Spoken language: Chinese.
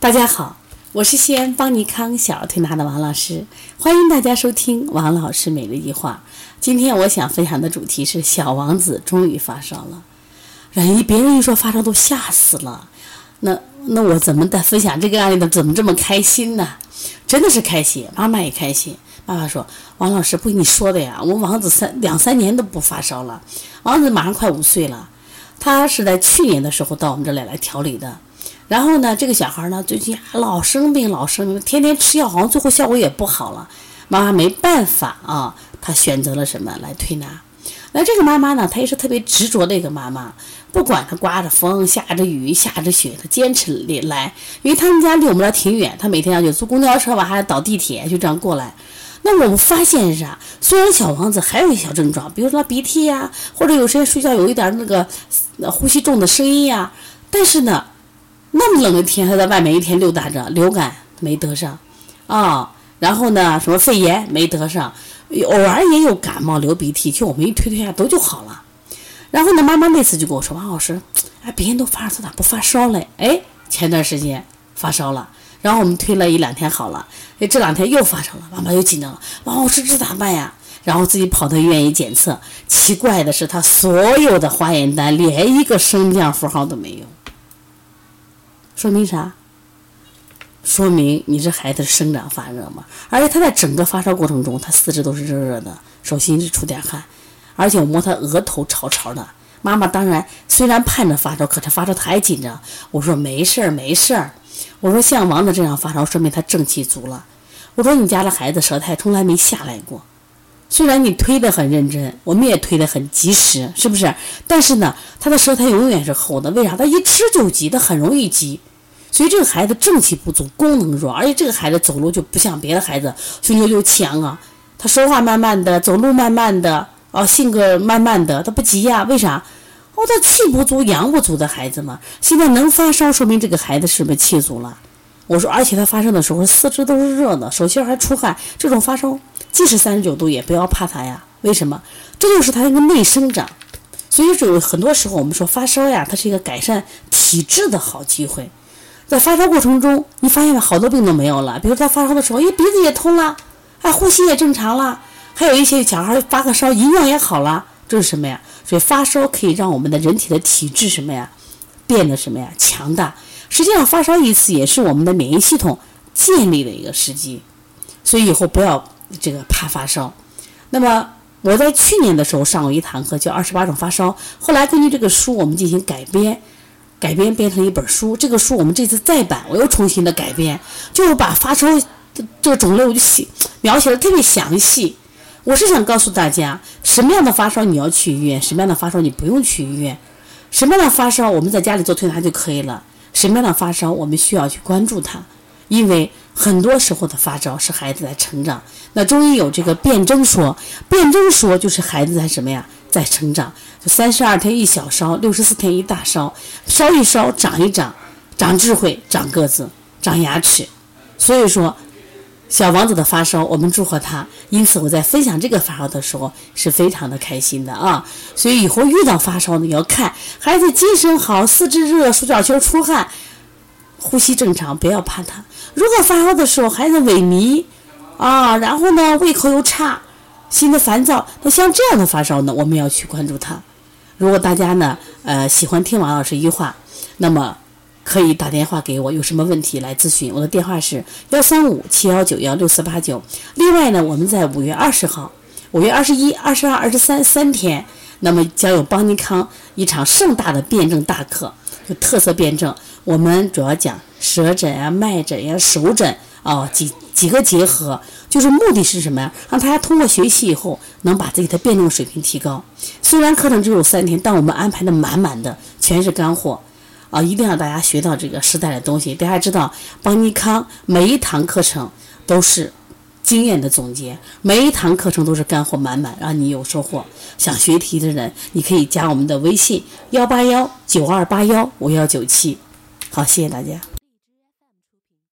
大家好，我是西安邦尼康小儿推拿的王老师，欢迎大家收听王老师每日一话。今天我想分享的主题是小王子终于发烧了，人别人一说发烧都吓死了，那那我怎么在分享这个案例的怎么这么开心呢？真的是开心，妈妈也开心。妈妈说：“王老师不跟你说的呀，我王子三两三年都不发烧了，王子马上快五岁了，他是在去年的时候到我们这里来调理的。”然后呢，这个小孩呢，最近老生病，老生病，天天吃药，好像最后效果也不好了。妈妈没办法啊，她选择了什么来推拿？那这个妈妈呢，她也是特别执着的一个妈妈，不管她刮着风、下着雨、下着雪，她坚持来，因为他们家离我们这挺远，她每天要就坐公交车吧，还要倒地铁，就这样过来。那我们发现是啥？虽然小王子还有一些小症状，比如说鼻涕呀，或者有时间睡觉有一点那个呼吸重的声音呀，但是呢。那么冷的天，还在外面一天溜达着，流感没得上，啊，然后呢，什么肺炎没得上，偶尔也有感冒、流鼻涕，就我们一推推下都就好了。然后呢，妈妈那次就跟我说：“王老师，哎，别人都发烧，咋不发烧嘞？”哎，前段时间发烧了，然后我们推了一两天好了，哎，这两天又发烧了，妈妈又紧张了，王老师这咋办呀？然后自己跑到医院一检测，奇怪的是，他所有的化验单连一个升降符号都没有。说明啥？说明你这孩子生长发热嘛，而且他在整个发烧过程中，他四肢都是热热的，手心是出点汗，而且我摸他额头潮潮的。妈妈当然虽然盼着发烧，可是发烧他还紧张。我说没事儿没事儿，我说像王子这样发烧，说明他正气足了。我说你家的孩子舌苔从来没下来过，虽然你推得很认真，我们也推得很及时，是不是？但是呢，他的舌苔永远是厚的，为啥？他一吃就急，他很容易急。所以这个孩子正气不足，功能弱，而且这个孩子走路就不像别的孩子胸有又强啊。他说话慢慢的，走路慢慢的，啊，性格慢慢的，他不急呀？为啥？哦，他气不足，阳不足的孩子嘛。现在能发烧，说明这个孩子是不是气足了？我说，而且他发烧的时候四肢都是热的，手心还出汗，这种发烧即使三十九度也不要怕他呀。为什么？这就是他一个内生长。所以说，很多时候我们说发烧呀，它是一个改善体质的好机会。在发烧过程中，你发现了好多病都没有了。比如他发烧的时候，哎，鼻子也通了，哎，呼吸也正常了。还有一些小孩发个烧，营养也好了，这是什么呀？所以发烧可以让我们的人体的体质什么呀，变得什么呀，强大。实际上发烧一次也是我们的免疫系统建立的一个时机。所以以后不要这个怕发烧。那么我在去年的时候上过一堂课，叫《二十八种发烧》，后来根据这个书我们进行改编。改编变成一本书，这个书我们这次再版，我又重新的改编，就把发烧这个种类我就写描写的特别详细。我是想告诉大家，什么样的发烧你要去医院，什么样的发烧你不用去医院，什么样的发烧我们在家里做推拿就可以了，什么样的发烧我们需要去关注它，因为很多时候的发烧是孩子在成长。那中医有这个辨证说，辨证说就是孩子在什么呀？在成长，就三十二天一小烧，六十四天一大烧，烧一烧，长一长，长智慧，长个子，长牙齿。所以说，小王子的发烧，我们祝贺他。因此，我在分享这个发烧的时候是非常的开心的啊。所以以后遇到发烧呢，要看孩子精神好，四肢热，手脚球出汗，呼吸正常，不要怕他。如果发烧的时候孩子萎靡啊，然后呢胃口又差。心的烦躁，那像这样的发烧呢，我们要去关注它。如果大家呢，呃，喜欢听王老师一句话，那么可以打电话给我，有什么问题来咨询。我的电话是幺三五七幺九幺六四八九。另外呢，我们在五月二十号、五月二十一、二十二、二十三三天，那么将有邦尼康一场盛大的辩证大课，就特色辩证。我们主要讲舌诊呀、脉诊呀、手诊啊几几个结合。就是目的是什么呀？让大家通过学习以后，能把自己的辩证水平提高。虽然课程只有三天，但我们安排的满满的，全是干货，啊，一定要大家学到这个时代的东西。大家知道，邦尼康每一堂课程都是经验的总结，每一堂课程都是干货满满，让你有收获。想学题的人，你可以加我们的微信：幺八幺九二八幺五幺九七。好，谢谢大家。